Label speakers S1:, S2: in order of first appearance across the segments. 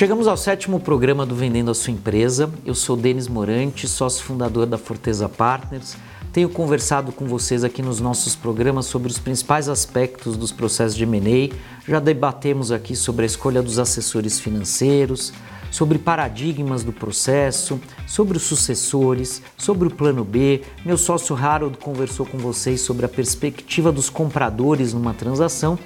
S1: Chegamos ao sétimo programa do Vendendo a Sua Empresa. Eu sou Denis Morante, sócio fundador da Forteza Partners. Tenho conversado com vocês aqui nos nossos programas sobre os principais aspectos dos processos de M&A. Já debatemos aqui sobre a escolha dos assessores financeiros, sobre paradigmas do processo, sobre os sucessores, sobre o plano B. Meu sócio Harold conversou com vocês sobre a perspectiva dos compradores numa transação.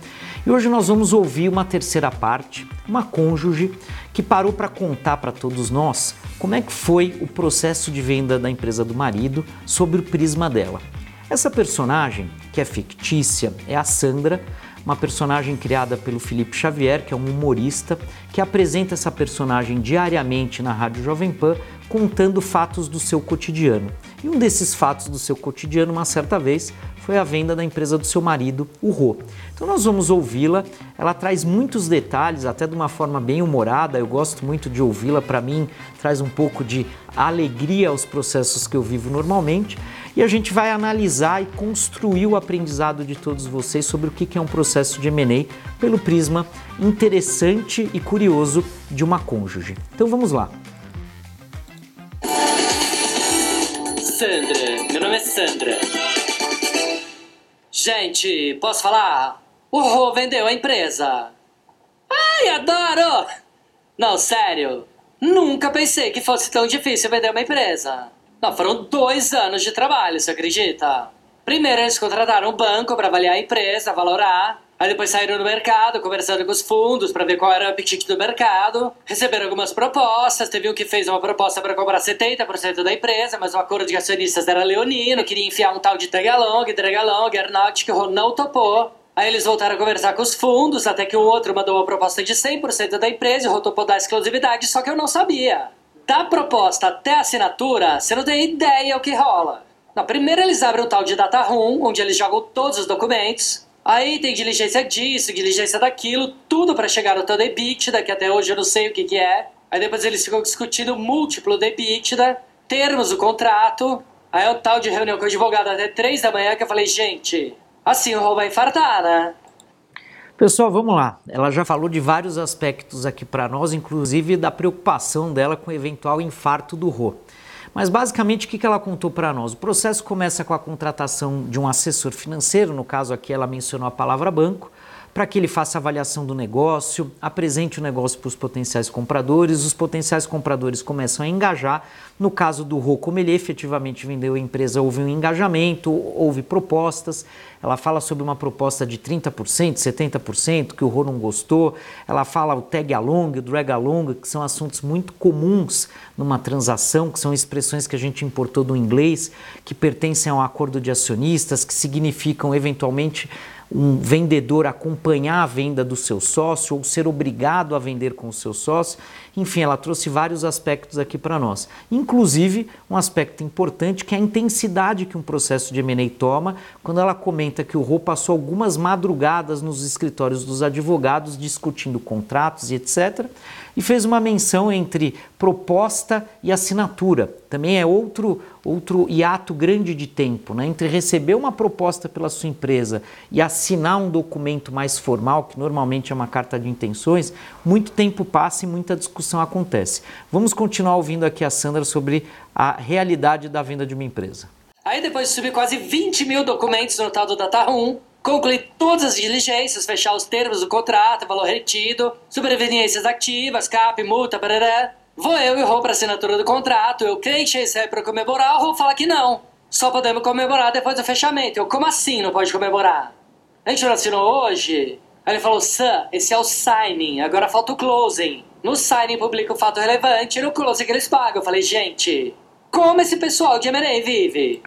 S1: E hoje nós vamos ouvir uma terceira parte, uma cônjuge que parou para contar para todos nós como é que foi o processo de venda da empresa do marido sobre o prisma dela. Essa personagem, que é fictícia, é a Sandra, uma personagem criada pelo Felipe Xavier, que é um humorista, que apresenta essa personagem diariamente na Rádio Jovem Pan, contando fatos do seu cotidiano. E um desses fatos do seu cotidiano, uma certa vez, foi a venda da empresa do seu marido, o Rô. Então nós vamos ouvi-la. Ela traz muitos detalhes, até de uma forma bem humorada. Eu gosto muito de ouvi-la. Para mim, traz um pouco de alegria aos processos que eu vivo normalmente. E a gente vai analisar e construir o aprendizado de todos vocês sobre o que é um processo de M&A pelo prisma interessante e curioso de uma cônjuge. Então vamos lá.
S2: Sandra, meu nome é Sandra. Gente, posso falar? O Rô vendeu a empresa. Ai, adoro! Não, sério. Nunca pensei que fosse tão difícil vender uma empresa. Não, foram dois anos de trabalho, você acredita? Primeiro eles contrataram um banco para avaliar a empresa, valorar. Aí depois saíram no mercado, conversando com os fundos para ver qual era o apetite do mercado. Receberam algumas propostas. Teve um que fez uma proposta para comprar 70% da empresa, mas o acordo de acionistas era leonino, queria enfiar um tal de Tagalong, Dragalong, Ron não topou. Aí eles voltaram a conversar com os fundos, até que o outro mandou uma proposta de 100% da empresa e o topou dar exclusividade, só que eu não sabia. Da proposta até a assinatura, você não tem ideia o que rola. Na primeira eles abrem um tal de data room, onde eles jogam todos os documentos. Aí tem diligência disso, diligência daquilo, tudo para chegar no da EBITDA, que até hoje eu não sei o que, que é. Aí depois eles ficam discutindo múltiplo EBITDA, termos do contrato. Aí é o tal de reunião com o advogado até 3 da manhã que eu falei, gente, assim o Rô vai infartar, né?
S1: Pessoal, vamos lá. Ela já falou de vários aspectos aqui para nós, inclusive da preocupação dela com o eventual infarto do Rô. Mas basicamente o que ela contou para nós? O processo começa com a contratação de um assessor financeiro, no caso aqui ela mencionou a palavra banco, para que ele faça avaliação do negócio, apresente o negócio para os potenciais compradores, os potenciais compradores começam a engajar. No caso do Rô, como ele efetivamente vendeu a empresa, houve um engajamento, houve propostas. Ela fala sobre uma proposta de 30%, 70%, que o Rô não gostou. Ela fala o tag along, o drag along, que são assuntos muito comuns numa transação, que são expressões que a gente importou do inglês, que pertencem a um acordo de acionistas, que significam eventualmente um vendedor acompanhar a venda do seu sócio ou ser obrigado a vender com o seu sócio. Enfim, ela trouxe vários aspectos aqui para nós. Inclusive, um aspecto importante que é a intensidade que um processo de M&A toma, quando ela comenta que o Rô passou algumas madrugadas nos escritórios dos advogados discutindo contratos e etc e fez uma menção entre proposta e assinatura. Também é outro, outro hiato grande de tempo, né? entre receber uma proposta pela sua empresa e assinar um documento mais formal, que normalmente é uma carta de intenções, muito tempo passa e muita discussão acontece. Vamos continuar ouvindo aqui a Sandra sobre a realidade da venda de uma empresa.
S2: Aí depois de subir quase 20 mil documentos no tal do Data Room, concluir todas as diligências, fechar os termos do contrato, valor retido, sobreveniências ativas, CAP, multa, barará. Vou eu e o Rô para assinatura do contrato, eu cliente recebe para comemorar, o Rô fala que não. Só podemos comemorar depois do fechamento. Eu, como assim não pode comemorar? A gente não assinou hoje? Aí ele falou, Sam, esse é o signing, agora falta o closing. No signing publica o fato relevante e no closing que eles pagam. Eu falei, gente, como esse pessoal de M&A vive?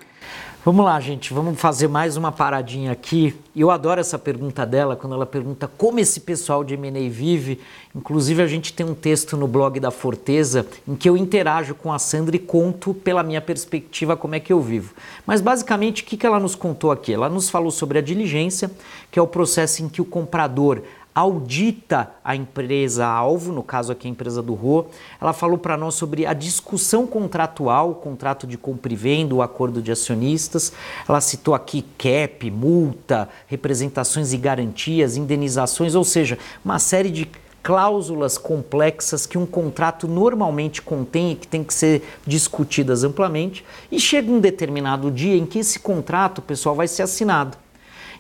S1: Vamos lá, gente, vamos fazer mais uma paradinha aqui. Eu adoro essa pergunta dela, quando ela pergunta como esse pessoal de M&A vive. Inclusive, a gente tem um texto no blog da Forteza em que eu interajo com a Sandra e conto pela minha perspectiva como é que eu vivo. Mas, basicamente, o que ela nos contou aqui? Ela nos falou sobre a diligência, que é o processo em que o comprador audita a empresa alvo, no caso aqui a empresa do Rô. Ela falou para nós sobre a discussão contratual, o contrato de compra e venda, o acordo de acionistas. Ela citou aqui cap, multa, representações e garantias, indenizações, ou seja, uma série de cláusulas complexas que um contrato normalmente contém e que tem que ser discutidas amplamente, e chega um determinado dia em que esse contrato, pessoal, vai ser assinado.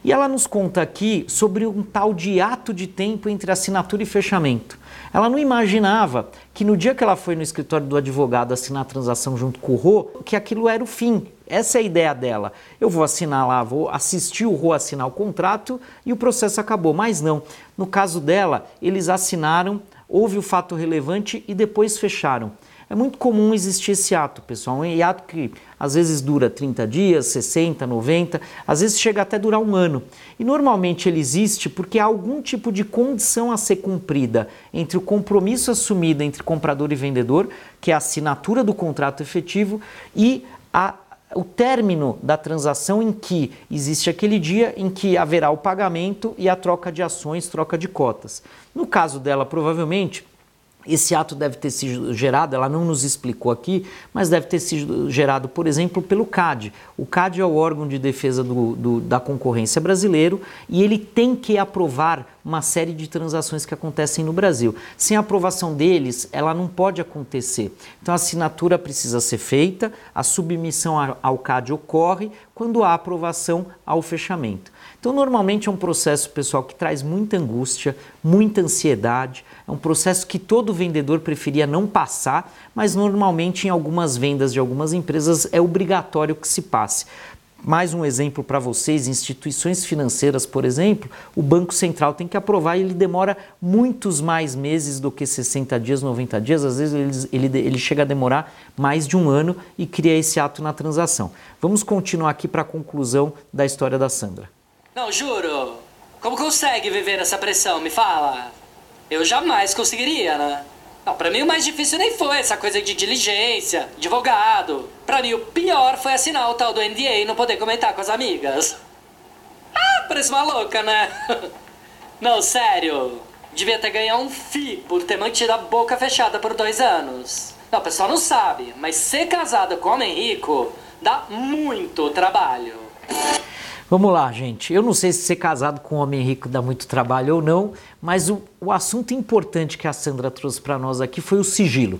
S1: E ela nos conta aqui sobre um tal de ato de tempo entre assinatura e fechamento. Ela não imaginava que no dia que ela foi no escritório do advogado assinar a transação junto com o Rô, que aquilo era o fim. Essa é a ideia dela. Eu vou assinar lá, vou assistir o Rô assinar o contrato e o processo acabou. Mas não. No caso dela, eles assinaram, houve o fato relevante e depois fecharam. É muito comum existir esse ato, pessoal. Um ato que às vezes dura 30 dias, 60, 90, às vezes chega até durar um ano. E normalmente ele existe porque há algum tipo de condição a ser cumprida entre o compromisso assumido entre comprador e vendedor, que é a assinatura do contrato efetivo, e a o término da transação em que existe aquele dia em que haverá o pagamento e a troca de ações, troca de cotas. No caso dela, provavelmente, esse ato deve ter sido gerado, ela não nos explicou aqui, mas deve ter sido gerado, por exemplo, pelo CAD. O CAD é o órgão de defesa do, do, da concorrência brasileiro e ele tem que aprovar uma série de transações que acontecem no Brasil. Sem a aprovação deles, ela não pode acontecer. Então a assinatura precisa ser feita, a submissão ao CAD ocorre quando há aprovação ao fechamento. Então, normalmente é um processo, pessoal, que traz muita angústia, muita ansiedade. É um processo que todo vendedor preferia não passar, mas normalmente em algumas vendas de algumas empresas é obrigatório que se passe. Mais um exemplo para vocês: instituições financeiras, por exemplo, o Banco Central tem que aprovar e ele demora muitos mais meses do que 60 dias, 90 dias. Às vezes ele, ele, ele chega a demorar mais de um ano e cria esse ato na transação. Vamos continuar aqui para a conclusão da história da Sandra.
S2: Não, juro. Como consegue viver essa pressão? Me fala. Eu jamais conseguiria, né? Não, pra mim o mais difícil nem foi essa coisa de diligência, advogado. Pra mim o pior foi assinar o tal do NDA e não poder comentar com as amigas. Ah, parece uma louca, né? Não, sério. Devia ter ganhado um FI por ter mantido a boca fechada por dois anos. Não, o pessoal não sabe, mas ser casada com homem rico dá muito trabalho.
S1: Vamos lá, gente. Eu não sei se ser casado com um homem rico dá muito trabalho ou não, mas o, o assunto importante que a Sandra trouxe para nós aqui foi o sigilo.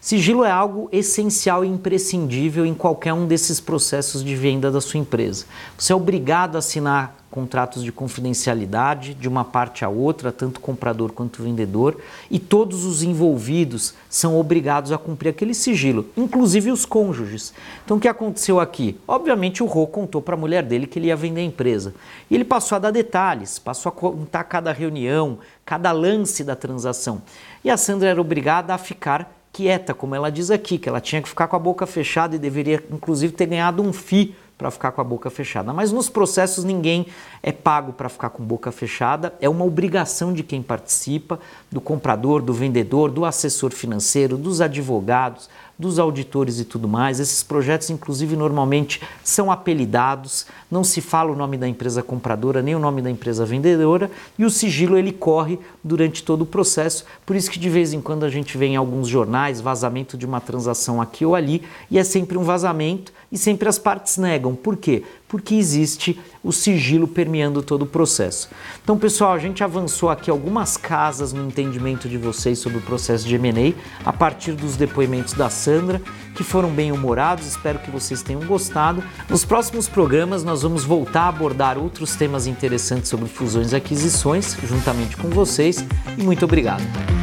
S1: Sigilo é algo essencial e imprescindível em qualquer um desses processos de venda da sua empresa. Você é obrigado a assinar contratos de confidencialidade de uma parte a outra, tanto comprador quanto vendedor, e todos os envolvidos são obrigados a cumprir aquele sigilo, inclusive os cônjuges. Então o que aconteceu aqui? Obviamente o Rô contou para a mulher dele que ele ia vender a empresa. E ele passou a dar detalhes, passou a contar cada reunião, cada lance da transação. E a Sandra era obrigada a ficar quieta, como ela diz aqui, que ela tinha que ficar com a boca fechada e deveria inclusive ter ganhado um FII para ficar com a boca fechada. Mas nos processos ninguém é pago para ficar com boca fechada, é uma obrigação de quem participa, do comprador, do vendedor, do assessor financeiro, dos advogados, dos auditores e tudo mais. Esses projetos, inclusive, normalmente são apelidados, não se fala o nome da empresa compradora nem o nome da empresa vendedora e o sigilo ele corre durante todo o processo. Por isso que de vez em quando a gente vê em alguns jornais vazamento de uma transação aqui ou ali e é sempre um vazamento e sempre as partes negam. Por quê? Porque existe o sigilo permeando todo o processo. Então, pessoal, a gente avançou aqui algumas casas no entendimento de vocês sobre o processo de M&A a partir dos depoimentos da Sandra, que foram bem humorados. Espero que vocês tenham gostado. Nos próximos programas nós vamos voltar a abordar outros temas interessantes sobre fusões e aquisições juntamente com vocês. E muito obrigado.